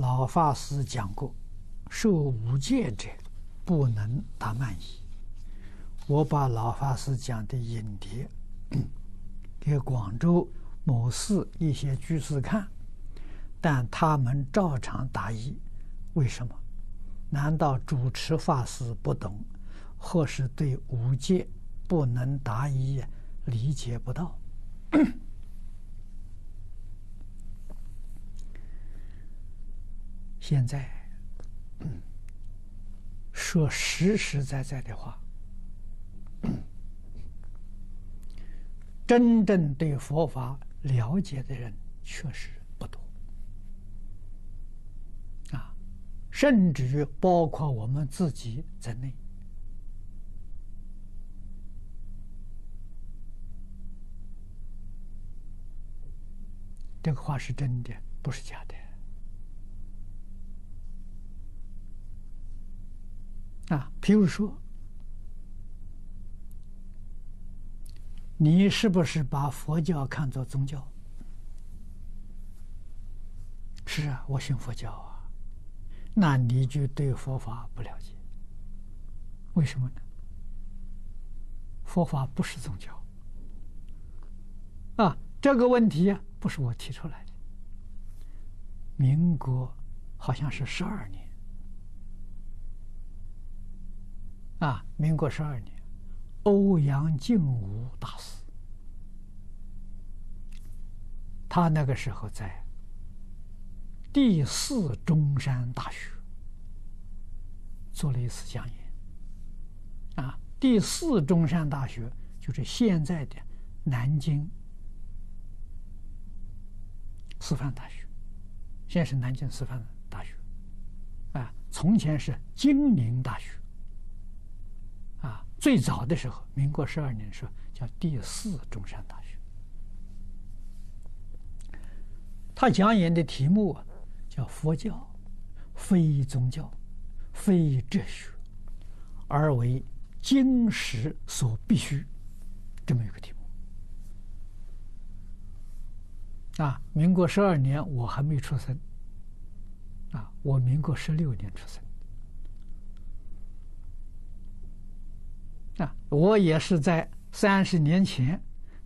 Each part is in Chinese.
老法师讲过，受五戒者不能达慢疑。我把老法师讲的影碟给广州某寺一些居士看，但他们照常答疑。为什么？难道主持法师不懂，或是对五戒不能答疑理解不到？现在说实实在在的话，真正对佛法了解的人确实不多啊，甚至于包括我们自己在内。这个话是真的，不是假的。啊，譬如说，你是不是把佛教看作宗教？是啊，我信佛教啊，那你就对佛法不了解。为什么呢？佛法不是宗教。啊，这个问题，不是我提出来的。民国好像是十二年。啊，民国十二年，欧阳靖武大师，他那个时候在第四中山大学做了一次讲演。啊，第四中山大学就是现在的南京师范大学，现在是南京师范大学，啊，从前是金陵大学。最早的时候，民国十二年的时候，叫第四中山大学。他讲演的题目啊，叫“佛教非宗教，非哲学，而为经史所必须”，这么一个题目。啊，民国十二年我还没出生。啊，我民国十六年出生。啊，我也是在三十年前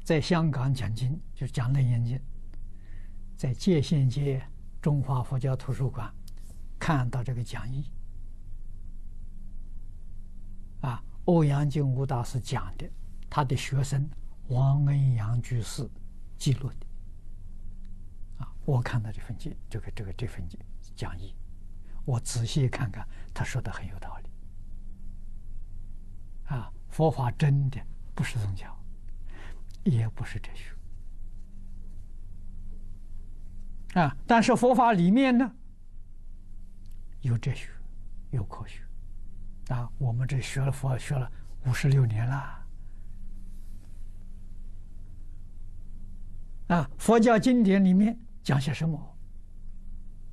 在香港讲经，就讲楞严经，在界限街中华佛教图书馆看到这个讲义。啊，欧阳靖武大师讲的，他的学生王恩阳居士记录的。啊，我看到这份经，这个这个这份讲义，我仔细看看，他说的很有道理。啊。佛法真的不是宗教，也不是哲学啊！但是佛法里面呢，有哲学，有科学啊！我们这学了佛学了五十六年了啊！佛教经典里面讲些什么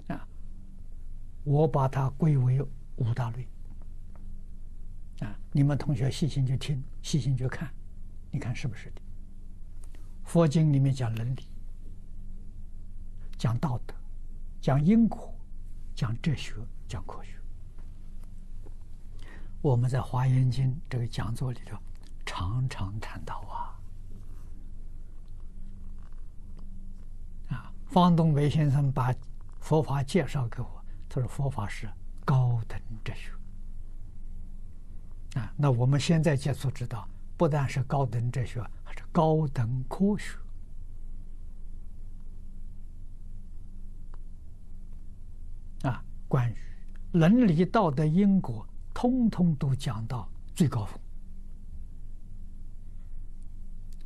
啊？我把它归为五大类。你们同学细心去听，细心去看，你看是不是的？佛经里面讲伦理，讲道德，讲因果，讲哲学，讲科学。我们在《华严经》这个讲座里头常常谈到啊。啊，方东梅先生把佛法介绍给我，他说佛法是高等哲学。那我们现在接触知道，不但是高等哲学，还是高等科学。啊，关于伦理道德因果，通通都讲到最高峰，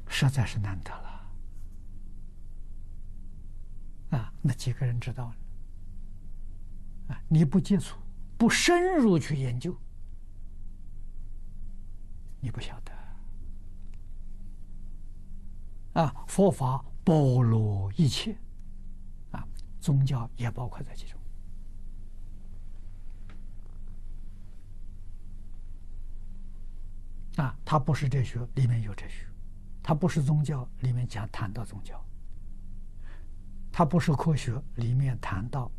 实在是难得了。啊，那几个人知道呢？啊，你不接触，不深入去研究。你不晓得啊！佛法包罗一切啊，宗教也包括在其中啊。它不是哲学，里面有哲学；它不是宗教，里面讲谈到宗教；它不是科学，里面谈到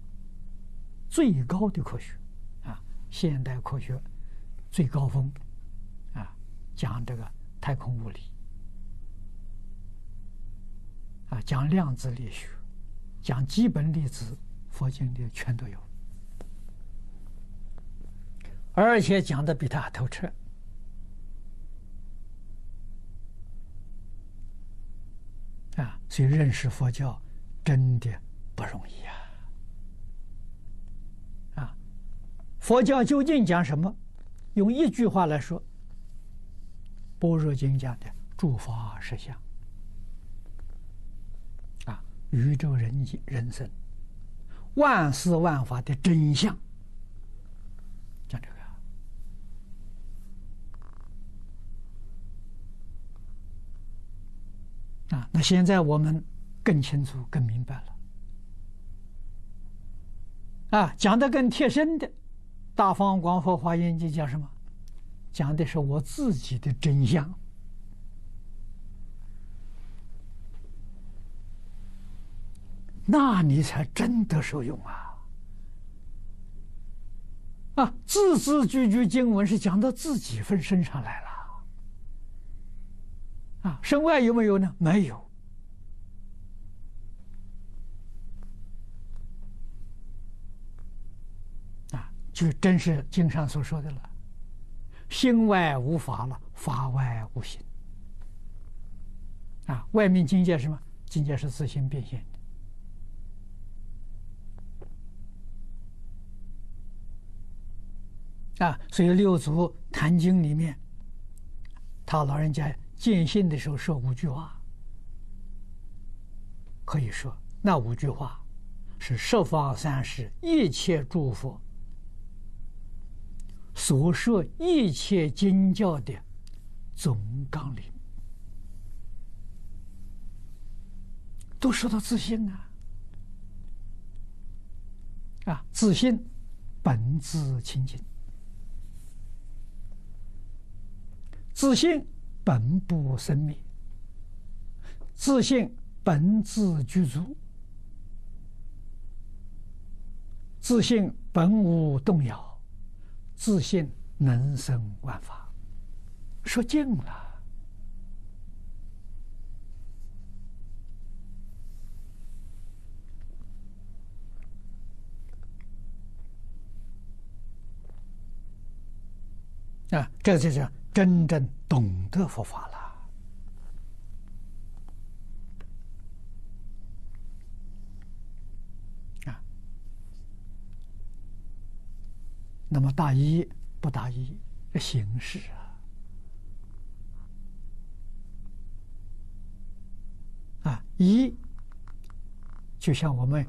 最高的科学，啊，现代科学最高峰，讲这个太空物理，啊，讲量子力学，讲基本粒子，佛经里全都有，而且讲的比他还透彻，啊，所以认识佛教真的不容易啊。佛教究竟讲什么？用一句话来说，《般若经》讲的诸法实相啊，宇宙人人生，万事万法的真相，讲这个啊。那现在我们更清楚、更明白了啊，讲的更贴身的。大方广佛华严经讲什么？讲的是我自己的真相，那你才真的受用啊！啊，字字句句经文是讲到自己分身上来了，啊，身外有没有呢？没有。啊就真是经上所说的了，心外无法了，法外无心。啊，外面境界是什么？境界是自性变现的。啊，所以六祖坛经里面，他老人家见性的时候说五句话，可以说那五句话是十方三世一切诸佛。所说一切经教的总纲领，都说到自信啊！啊，自信本自清净，自信本不生灭，自信本自具足，自信本无动摇。自信能生万法，说尽了啊！这就是真正懂得佛法了啊！那么大一不大一，这形式啊，啊依就像我们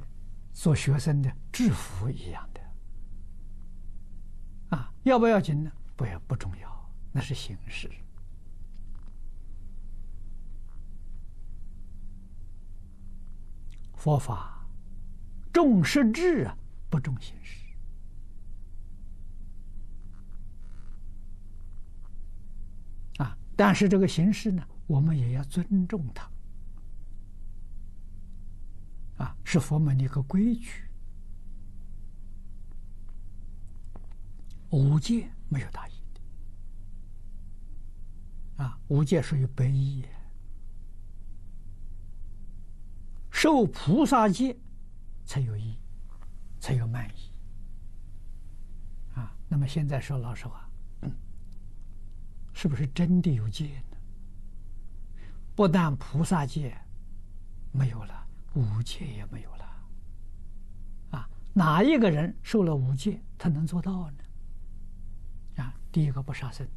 做学生的制服一样的，啊要不要紧呢？不要不重要，那是形式。佛法重实质啊，不重形式。但是这个形式呢，我们也要尊重它，啊，是佛门的一个规矩。五戒没有大依的，啊，五戒属于百依，受菩萨戒才有意，才有慢依，啊，那么现在说老实话。是不是真的有戒呢？不但菩萨戒没有了，五戒也没有了。啊，哪一个人受了五戒，他能做到呢？啊，第一个不杀生。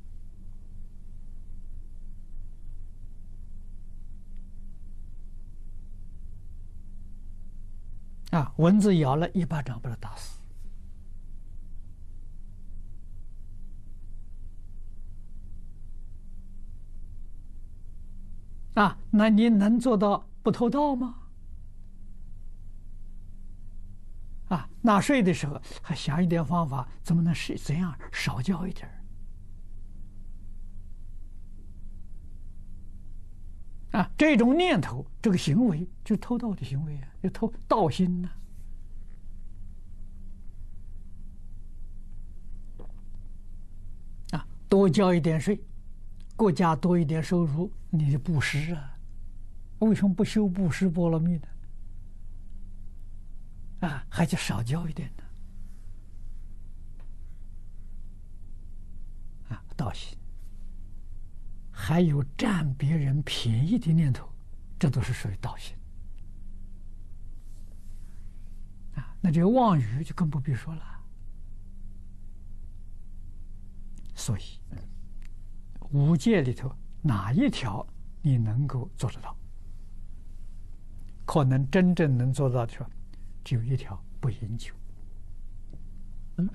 啊，蚊子咬了一巴掌把他打死。啊，那你能做到不偷盗吗？啊，纳税的时候还想一点方法，怎么能是怎样少交一点？啊，这种念头，这个行为，就偷盗的行为啊，就偷盗心呢。啊，多交一点税，国家多一点收入。你就布施啊？为什么不修布施波罗蜜呢？啊，还就少交一点呢？啊，道心，还有占别人便宜的念头，这都是属于道心。啊，那这个妄语就更不必说了。所以，五戒里头哪一条你能够做得到？可能真正能做到的时候，只有一条：不饮酒。嗯，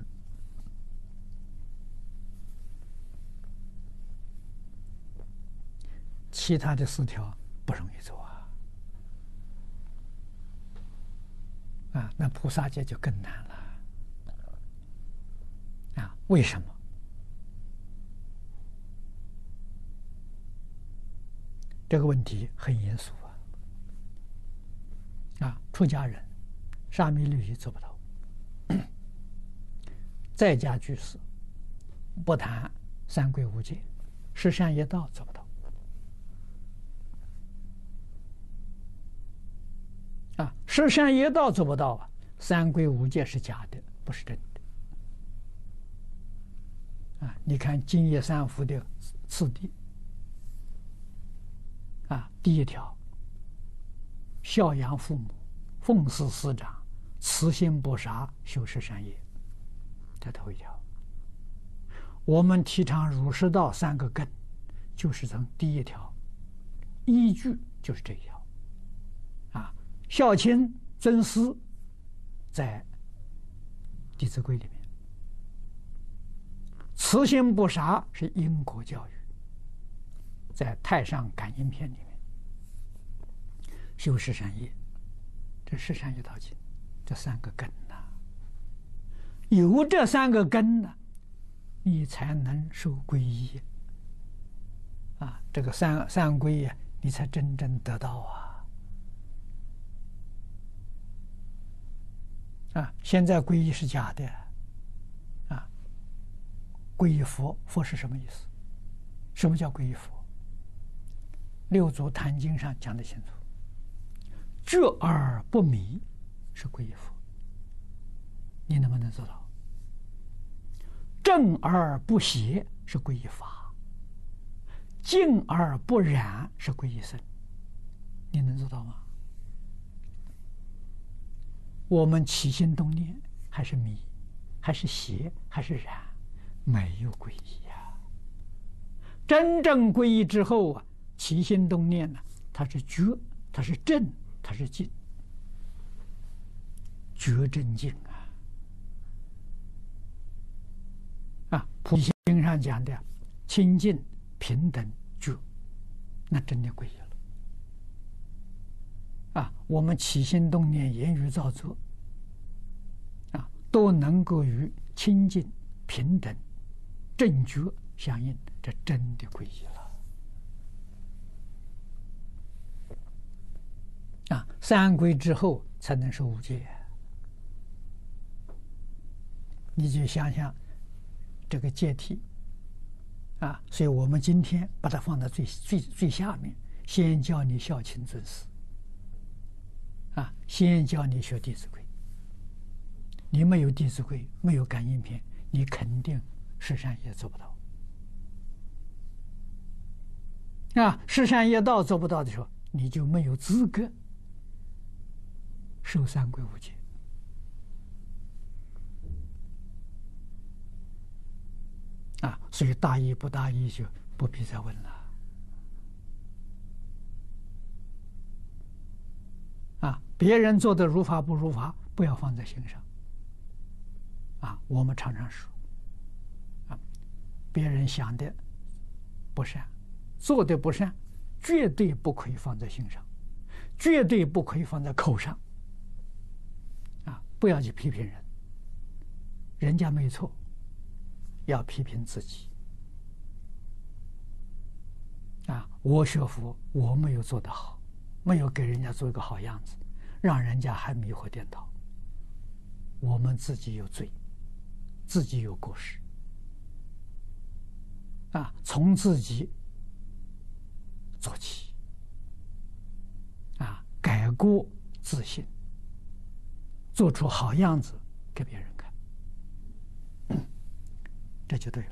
其他的四条不容易做啊！啊，那菩萨戒就更难了。啊，为什么？这个问题很严肃啊！啊，出家人沙弥律仪做不到，在家居士不谈三归五戒，十善业道做不到。啊，十善业道做不到啊，三归五戒是假的，不是真的。啊，你看净业三福的次第。啊，第一条，孝养父母，奉事师长，慈心不杀，修十善业。这头一条。我们提倡儒释道三个根，就是从第一条，依据就是这一条。啊，孝亲尊师，在《弟子规》里面，慈心不杀是因果教育。在《太上感应篇》里面，修十善业，这十善业道经，这三个根呐、有这三个根呢、你才能受皈依啊！这个三三皈呀，你才真正得到啊！啊，现在皈依是假的啊！皈依佛，佛是什么意思？什么叫皈依佛？六祖坛经上讲的清楚，觉而不迷是皈依佛，你能不能做到？正而不邪是皈依法，净而不染是皈依僧，你能做到吗？我们起心动念还是迷，还是邪，还是染，没有皈依呀。真正皈依之后啊。起心动念呢？它是觉，它是正，它是净，觉正净啊！啊，菩提心上讲的清净平等觉，那真的归依了。啊，我们起心动念、言语造作，啊，都能够与清净平等正觉相应，这真的归依了。啊，三归之后才能受五戒。你就想想这个阶梯啊，所以我们今天把它放在最最最下面，先教你孝亲尊师，啊，先教你学《弟子规》。你没有《弟子规》，没有感应篇，你肯定十善业做不到。啊，十善业道做不到的时候，你就没有资格。受三归五戒啊，所以大意不大意就不必再问了。啊，别人做的如法不如法，不要放在心上。啊，我们常常说，啊，别人想的不善，做的不善，绝对不可以放在心上，绝对不可以放在口上。不要去批评人，人家没错，要批评自己。啊，我学佛，我没有做得好，没有给人家做一个好样子，让人家还迷惑颠倒。我们自己有罪，自己有过失。啊，从自己做起，啊，改过自新，做出好样子给别人看，这就对了。